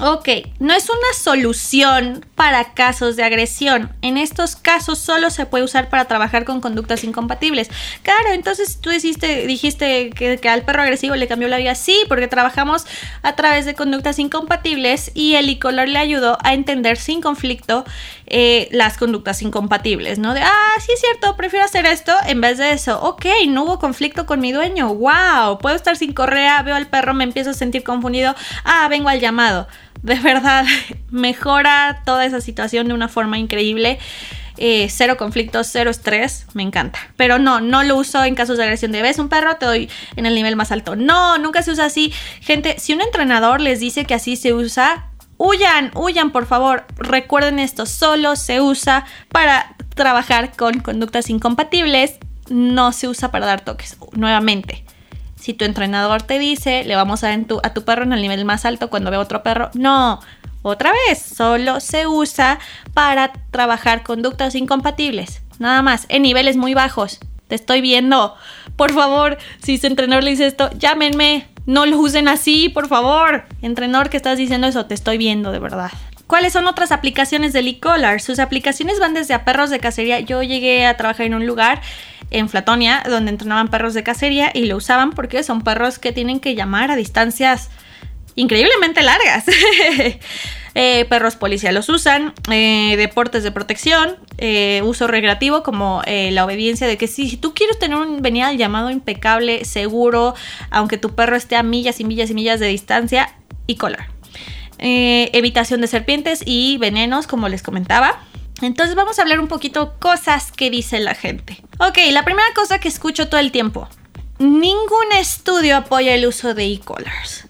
Ok, no es una solución para casos de agresión. En estos casos solo se puede usar para trabajar con conductas incompatibles. Claro, entonces tú dijiste, dijiste que, al perro agresivo le cambió la vida. Sí, porque trabajamos a través de conductas incompatibles y el e le ayudó a entender sin conflicto eh, las conductas incompatibles, ¿no? De, ah, sí es cierto, prefiero hacer esto en vez de eso. Ok, no hubo conflicto con mi dueño. Wow, puedo estar sin correa, veo al perro, me empiezo a sentir confundido. Ah, vengo al llamado de verdad mejora toda esa situación de una forma increíble. Eh, cero conflictos, cero estrés, me encanta. Pero no, no lo uso en casos de agresión de ves un perro, te doy en el nivel más alto. No, nunca se usa así. Gente, si un entrenador les dice que así se usa, huyan, huyan, por favor. Recuerden esto, solo se usa para trabajar con conductas incompatibles, no se usa para dar toques. Nuevamente, si tu entrenador te dice, le vamos a dar a tu perro en el nivel más alto cuando ve otro perro, no. Otra vez, solo se usa para trabajar conductas incompatibles. Nada más, en niveles muy bajos. Te estoy viendo. Por favor, si su entrenador le dice esto, llámenme. No lo usen así, por favor. Entrenador que estás diciendo eso, te estoy viendo de verdad. ¿Cuáles son otras aplicaciones del e-collar? Sus aplicaciones van desde a perros de cacería. Yo llegué a trabajar en un lugar en Flatonia donde entrenaban perros de cacería y lo usaban porque son perros que tienen que llamar a distancias increíblemente largas. Eh, perros policía los usan, eh, deportes de protección, eh, uso recreativo como la obediencia de que si, tú quieres tener un al llamado impecable, seguro, aunque tu perro esté a millas y millas y millas de distancia, y colar. Eh, evitación de serpientes y venenos, como les comentaba. Entonces vamos a hablar un poquito cosas que dice la gente. Ok, la primera cosa que escucho todo el tiempo. Ningún estudio apoya el uso de e-collars.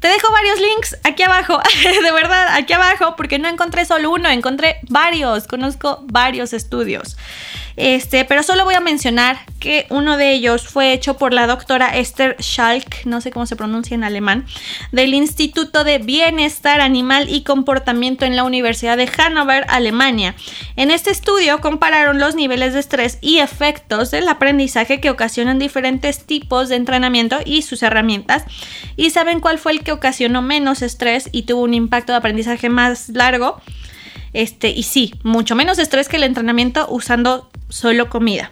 Te dejo varios links aquí abajo, de verdad, aquí abajo, porque no encontré solo uno, encontré varios, conozco varios estudios. Este, pero solo voy a mencionar que uno de ellos fue hecho por la doctora Esther Schalk, no sé cómo se pronuncia en alemán, del Instituto de Bienestar Animal y Comportamiento en la Universidad de Hannover, Alemania. En este estudio compararon los niveles de estrés y efectos del aprendizaje que ocasionan diferentes tipos de entrenamiento y sus herramientas. ¿Y saben cuál fue el que ocasionó menos estrés y tuvo un impacto de aprendizaje más largo? Este, y sí, mucho menos estrés que el entrenamiento usando solo comida.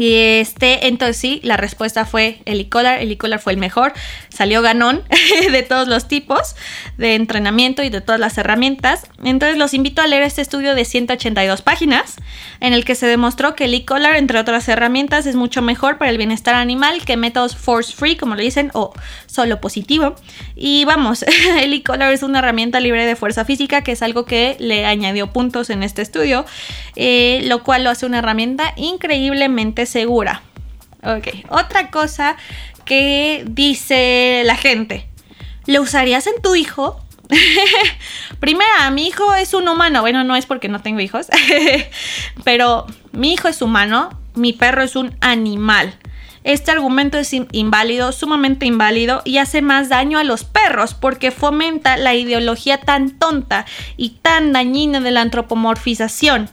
Y este, entonces sí, la respuesta fue el e-collar. El e-collar fue el mejor. Salió ganón de todos los tipos de entrenamiento y de todas las herramientas. Entonces los invito a leer este estudio de 182 páginas en el que se demostró que el e-collar, entre otras herramientas, es mucho mejor para el bienestar animal que métodos force free, como le dicen, o solo positivo. Y vamos, el e-collar es una herramienta libre de fuerza física, que es algo que le añadió puntos en este estudio, eh, lo cual lo hace una herramienta increíblemente segura. Ok, otra cosa que dice la gente. ¿Lo usarías en tu hijo? Primera, mi hijo es un humano. Bueno, no es porque no tengo hijos. pero mi hijo es humano, mi perro es un animal. Este argumento es inválido, sumamente inválido y hace más daño a los perros porque fomenta la ideología tan tonta y tan dañina de la antropomorfización.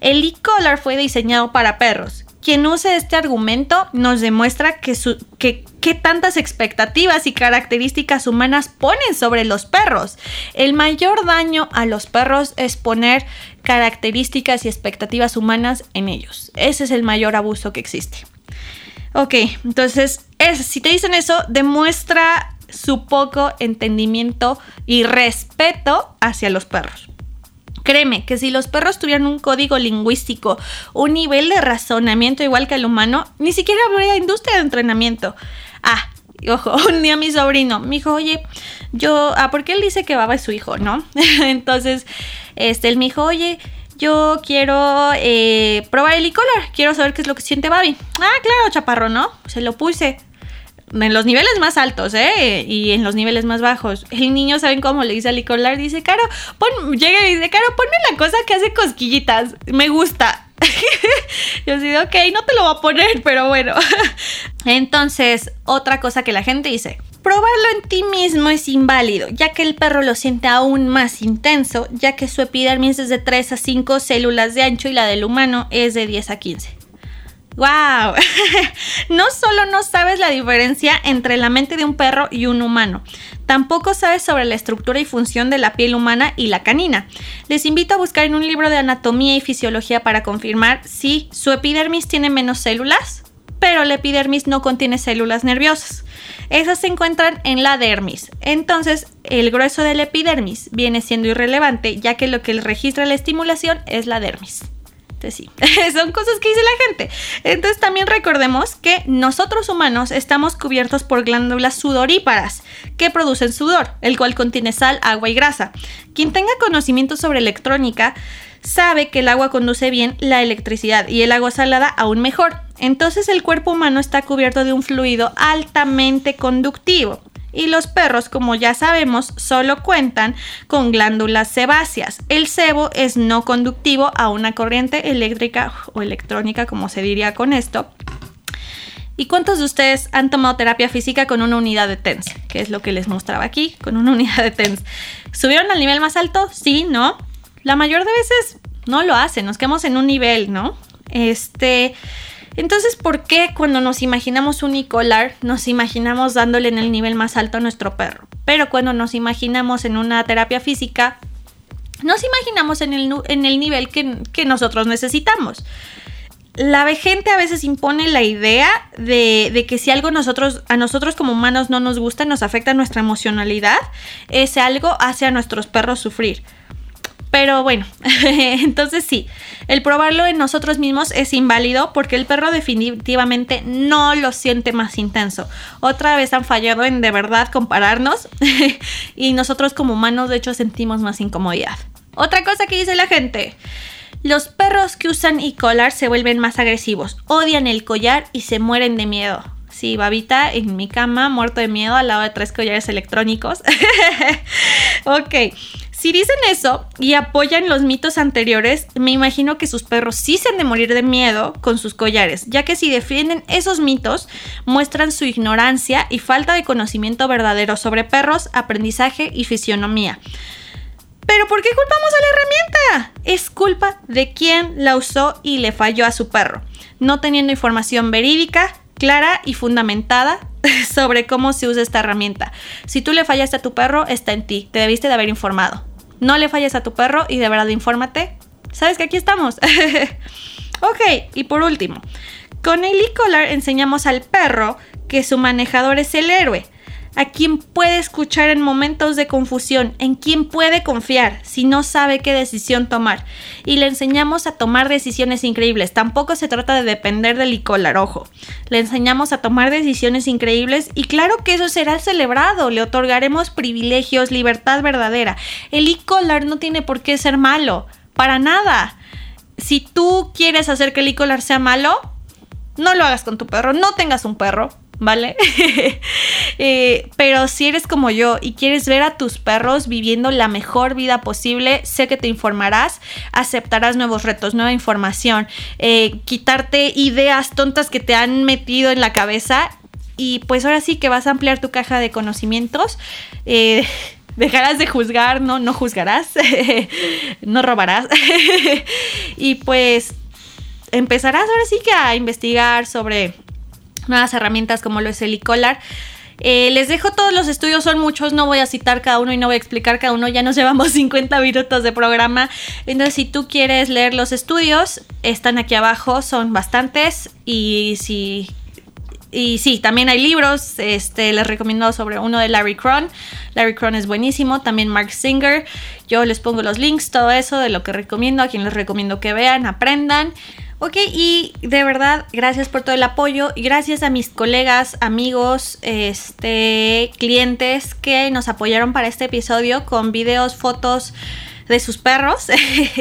El e-collar fue diseñado para perros quien use este argumento nos demuestra que, tantas expectativas y características humanas ponen sobre los perros. El mayor daño a los perros es poner características y expectativas humanas en ellos. Ese es el mayor abuso que existe. Ok, entonces, si te dicen eso, demuestra su poco entendimiento y respeto hacia los perros. Créeme que si los perros tuvieran un código lingüístico, un nivel de razonamiento igual que el humano, ni siquiera habría industria de entrenamiento. Ah, ojo, un día mi sobrino me dijo, oye, yo, ah, porque él dice que Baba es su hijo, ¿no? Entonces, este, él me dijo, oye, yo quiero eh, probar el e-collar, quiero saber qué es lo que siente Babi. Ah, claro, chaparro, ¿no? Se lo puse en los niveles más altos, ¿eh? Y en los niveles más bajos. El niño, ¿saben cómo le dice al Nicolás? Dice, Caro, pon, llega y dice, Caro, ponme la cosa que hace cosquillitas. Me gusta. Yo digo, ok, no te lo voy a poner, pero bueno. Entonces, otra cosa que la gente dice. Probarlo en ti mismo es inválido, ya que el perro lo siente aún más intenso, ya que su epidermis es de 3 a 5 células de ancho y la del humano es de 10 a 15. ¡Wow! no solo no sabes la diferencia entre la mente de un perro y un humano, tampoco sabes sobre la estructura y función de la piel humana y la canina. Les invito a buscar en un libro de anatomía y fisiología para confirmar si su epidermis tiene menos células, pero la epidermis no contiene células nerviosas. Esas se encuentran en la dermis. Entonces, el grueso de la epidermis viene siendo irrelevante, ya que lo que registra la estimulación es la dermis. Este, sí, son cosas que dice la gente. Entonces también recordemos que nosotros humanos estamos cubiertos por glándulas sudoríparas que producen sudor, el cual contiene sal, agua y grasa. Quien tenga conocimiento sobre electrónica sabe que el agua conduce bien la electricidad y el agua salada aún mejor. Entonces el cuerpo humano está cubierto de un fluido altamente conductivo y los perros, como ya sabemos, solo cuentan con glándulas sebáceas. El sebo es no conductivo a una corriente eléctrica o electrónica, como se diría con esto. ¿Y cuántos de ustedes han tomado terapia física con una unidad de TENS? Que es lo que les mostraba aquí, con una unidad de TENS. ¿Subieron al nivel más alto? Sí, ¿no? La mayor de veces no lo hacen, nos quedamos en un nivel, ¿no? Este, entonces, ¿por qué cuando nos imaginamos un unicolar nos imaginamos dándole en el nivel más alto a nuestro perro? Pero cuando nos imaginamos en una terapia física, nos imaginamos en el, en el nivel que, que nosotros necesitamos la gente a veces impone la idea de, de, que si algo nosotros, a nosotros como humanos no nos gusta, nos afecta nuestra emocionalidad, ese algo hace a nuestros perros sufrir. Pero bueno, entonces sí, el probarlo en nosotros mismos es inválido porque el perro definitivamente no lo siente más intenso. Otra vez han fallado en de verdad compararnos y nosotros como humanos de hecho sentimos más incomodidad. Otra cosa que dice la gente. Los perros que usan e-collar se vuelven más agresivos, odian el collar y se mueren de miedo. Sí, babita en mi cama, muerto de miedo al lado de tres collares electrónicos. ok, Si dicen eso y apoyan los mitos anteriores, me imagino que sus perros sí se han de morir de miedo con sus collares, ya que si defienden esos mitos, muestran su ignorancia y falta de conocimiento verdadero sobre perros, aprendizaje y fisionomía. Pero ¿por qué culpamos a la herramienta? Es culpa de quien la usó y le falló a su perro, no teniendo información verídica, clara y fundamentada sobre cómo se usa esta herramienta. Si tú le fallaste a tu perro, está en ti, te debiste de haber informado. No le falles a tu perro y de verdad infórmate. Sabes que aquí estamos. ok, y por último, con el e-collar enseñamos al perro que su manejador es el héroe a quien puede escuchar en momentos de confusión, en quien puede confiar si no sabe qué decisión tomar. Y le enseñamos a tomar decisiones increíbles. Tampoco se trata de depender del icolar, ojo. Le enseñamos a tomar decisiones increíbles y claro que eso será celebrado. Le otorgaremos privilegios, libertad verdadera. El icolar no tiene por qué ser malo, para nada. Si tú quieres hacer que el icolar sea malo, no lo hagas con tu perro, no tengas un perro, ¿vale? Eh, pero si eres como yo y quieres ver a tus perros viviendo la mejor vida posible, sé que te informarás, aceptarás nuevos retos, nueva información, eh, quitarte ideas tontas que te han metido en la cabeza y pues ahora sí que vas a ampliar tu caja de conocimientos. Eh, dejarás de juzgar, no, no juzgarás, no robarás. y pues empezarás ahora sí que a investigar sobre nuevas herramientas como lo es el e eh, les dejo todos los estudios, son muchos, no voy a citar cada uno y no voy a explicar cada uno, ya nos llevamos 50 minutos de programa. Entonces, si tú quieres leer los estudios, están aquí abajo, son bastantes y si... Y sí, también hay libros, este, les recomiendo sobre uno de Larry Cron. Larry Cron es buenísimo, también Mark Singer. Yo les pongo los links, todo eso de lo que recomiendo, a quien les recomiendo que vean, aprendan. Ok, y de verdad, gracias por todo el apoyo y gracias a mis colegas, amigos, este, clientes que nos apoyaron para este episodio con videos, fotos de sus perros,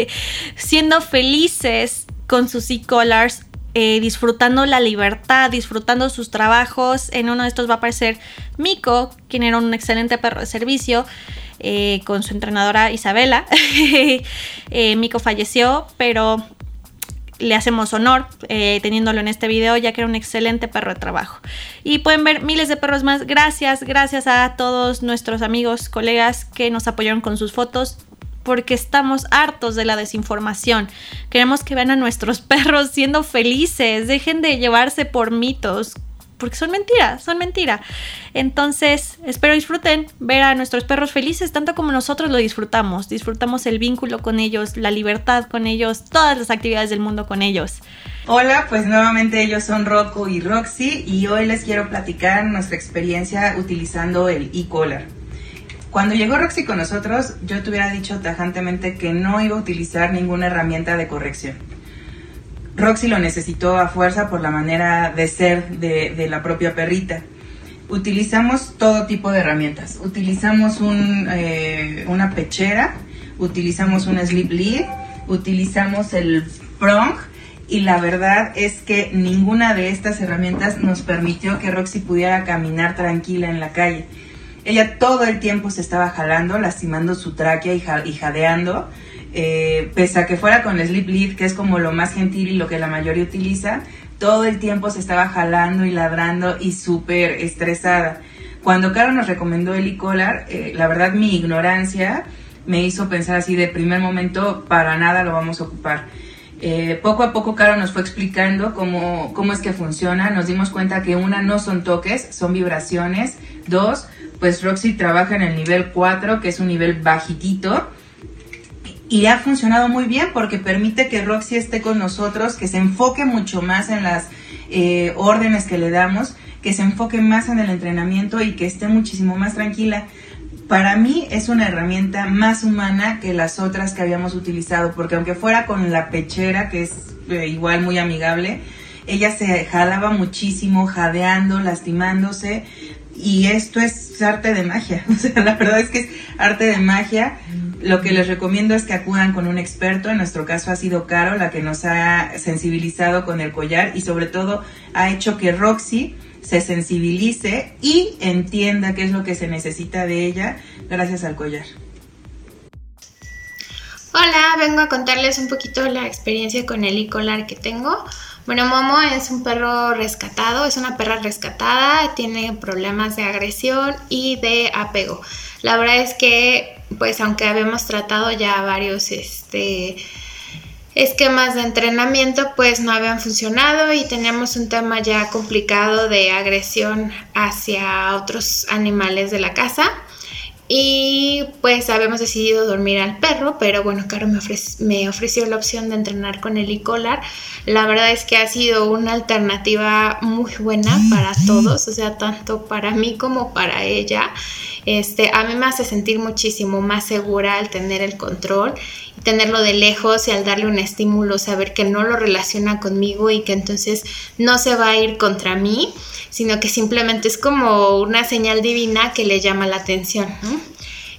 siendo felices con sus e-collars, eh, disfrutando la libertad, disfrutando sus trabajos. En uno de estos va a aparecer Miko, quien era un excelente perro de servicio. Eh, con su entrenadora Isabela. eh, Miko falleció, pero le hacemos honor eh, teniéndolo en este video ya que era un excelente perro de trabajo. Y pueden ver miles de perros más. Gracias, gracias a todos nuestros amigos, colegas que nos apoyaron con sus fotos porque estamos hartos de la desinformación. Queremos que vean a nuestros perros siendo felices, dejen de llevarse por mitos porque son mentiras, son mentira. Entonces, espero disfruten ver a nuestros perros felices tanto como nosotros lo disfrutamos. Disfrutamos el vínculo con ellos, la libertad con ellos, todas las actividades del mundo con ellos. Hola, pues nuevamente ellos son Rocco y Roxy y hoy les quiero platicar nuestra experiencia utilizando el e-collar. Cuando llegó Roxy con nosotros, yo te hubiera dicho tajantemente que no iba a utilizar ninguna herramienta de corrección Roxy lo necesitó a fuerza por la manera de ser de, la propia perrita. Utilizamos todo tipo de herramientas. Utilizamos eh, una pechera, utilizamos un sleep lead, utilizamos el prong y la verdad es que ninguna de estas herramientas nos permitió que Roxy pudiera caminar tranquila en la calle. Ella todo el tiempo se estaba jalando, lastimando su tráquea y jadeando eh, pese a que fuera con sleep lead, que es como lo más gentil y lo que la mayoría utiliza, todo el tiempo se estaba jalando y ladrando y súper estresada. Cuando Caro nos recomendó el e-collar, eh, la verdad mi ignorancia me hizo pensar así de primer momento, para nada lo vamos a ocupar. Eh, poco a poco Caro nos fue explicando cómo, cómo es que funciona, nos dimos cuenta que una no son toques, son vibraciones, dos, pues Roxy trabaja en el nivel 4, que es un nivel bajitito, y ha funcionado muy bien porque permite que Roxy esté con nosotros, que se enfoque mucho más en las eh, órdenes que le damos, que se enfoque más en el entrenamiento y que esté muchísimo más tranquila. Para mí es una herramienta más humana que las otras que habíamos utilizado, porque aunque fuera con la pechera, que es eh, igual muy amigable, ella se jalaba muchísimo, jadeando, lastimándose, y esto es arte de magia, o sea, la verdad es que es arte de magia lo que les recomiendo es que acudan con un experto, en nuestro caso ha sido Caro la que nos ha sensibilizado con el collar y sobre todo ha hecho que Roxy se sensibilice y entienda qué es lo que se necesita de ella gracias al collar. Hola, vengo a contarles un poquito la experiencia con el e-collar que tengo. Bueno, Momo es un perro rescatado, es una perra rescatada, tiene problemas de agresión y de apego. La verdad es que, pues aunque habíamos tratado ya varios este, esquemas de entrenamiento, pues no habían funcionado y teníamos un tema ya complicado de agresión hacia otros animales de la casa. Y pues habíamos decidido dormir al perro, pero bueno, Caro me, me ofreció la opción de entrenar con el e-collar. La verdad es que ha sido una alternativa muy buena para todos, o sea, tanto para mí como para ella. Este, a mí me hace sentir muchísimo más segura al tener el control tenerlo de lejos y al darle un estímulo, saber que no lo relaciona conmigo y que entonces no se va a ir contra mí sino que simplemente es como una señal divina que le llama la atención.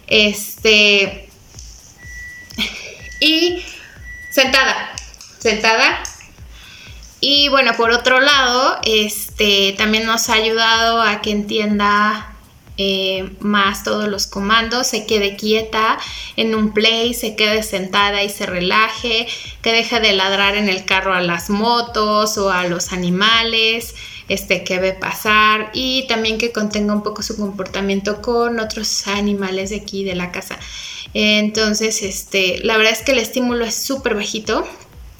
Este. Y sentada, sentada. Y bueno, por otro lado, este también nos ha ayudado a que entienda eh, más todos los comandos, se quede quieta en un play, se quede sentada y se relaje, que deje de ladrar en el carro a las motos o a los animales, este, que ve pasar y también que contenga un poco su comportamiento con otros animales de aquí de la casa. Entonces, este, la verdad es que el estímulo es súper bajito,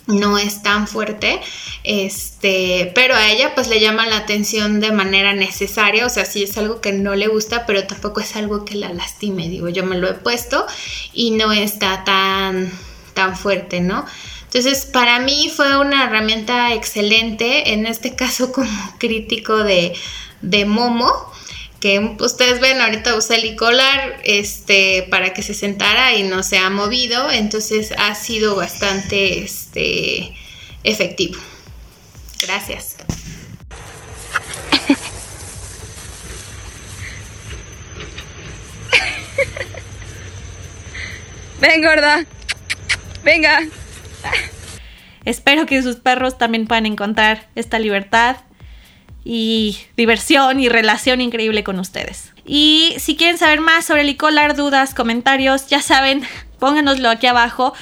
no es tan fuerte, este, pero a ella pues le llama la atención de manera necesaria, o sea, sí es algo que no le gusta, pero tampoco es algo que la lastime, digo, yo me lo he puesto y no está tan, tan fuerte, ¿no? Entonces, para mí fue una herramienta excelente, en este caso como crítico de, Momo, que ustedes ven, ahorita usé el e este, para que se sentara y no se ha movido, entonces ha sido bastante este, efectivo. Gracias. Ven, gorda. Venga. Espero que sus perros también puedan encontrar esta libertad y diversión y relación increíble con ustedes. Y si quieren saber más sobre el Icolar, dudas, comentarios, ya saben, pónganoslo aquí abajo.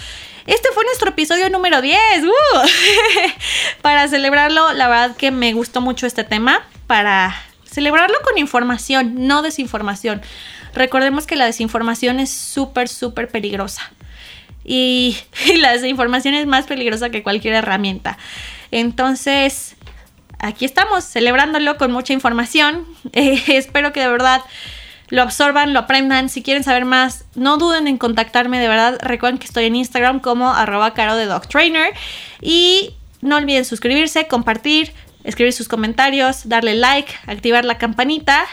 Este fue nuestro episodio número 10. ¡Uh! para celebrarlo, la verdad que me gustó mucho este tema. Para celebrarlo con información, no desinformación. Recordemos que la desinformación es súper, súper peligrosa. Y, la desinformación es más peligrosa que cualquier herramienta. Entonces, aquí estamos, celebrándolo con mucha información. Eh, espero que de verdad lo absorban, lo aprendan. Si quieren saber más, no duden en contactarme, de verdad. Recuerden que estoy en Instagram como arroba caro de Dog Trainer. Y no olviden suscribirse, compartir, escribir sus comentarios, darle like, activar la campanita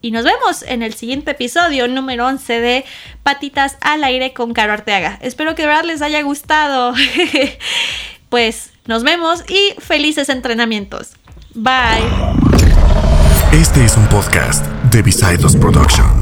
y nos vemos en el siguiente episodio número 11 de Patitas al aire con Caro Arteaga. Espero que de verdad les haya gustado. pues nos vemos y felices entrenamientos. Bye. Este es un podcast de Visaidos Production.